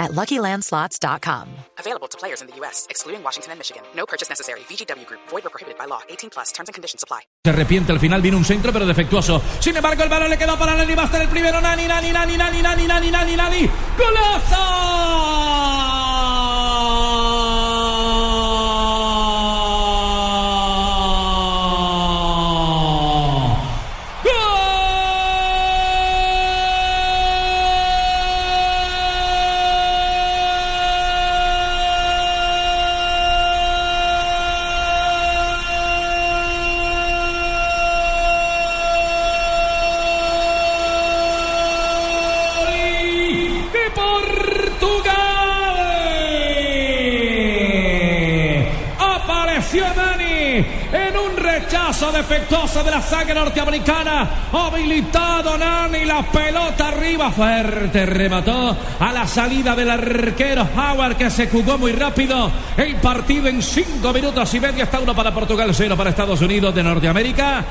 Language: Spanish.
at LuckyLandSlots.com. Available to players in the U.S., excluding Washington and Michigan. No purchase necessary. VGW Group. Void or prohibited by law. 18 plus. Terms and conditions apply. Se arrepiente, al final viene un centro, pero defectuoso. Sin embargo, el balón le quedó para Nani el primero. Nani, Nani, Nani, Nani, Nani, Nani, Nani, Nani. ¡Golazo! En un rechazo defectuoso de la saga norteamericana. Habilitado Nani, la pelota arriba fuerte, remató a la salida del arquero Howard que se jugó muy rápido. El partido en cinco minutos y medio está uno para Portugal, cero para Estados Unidos de Norteamérica.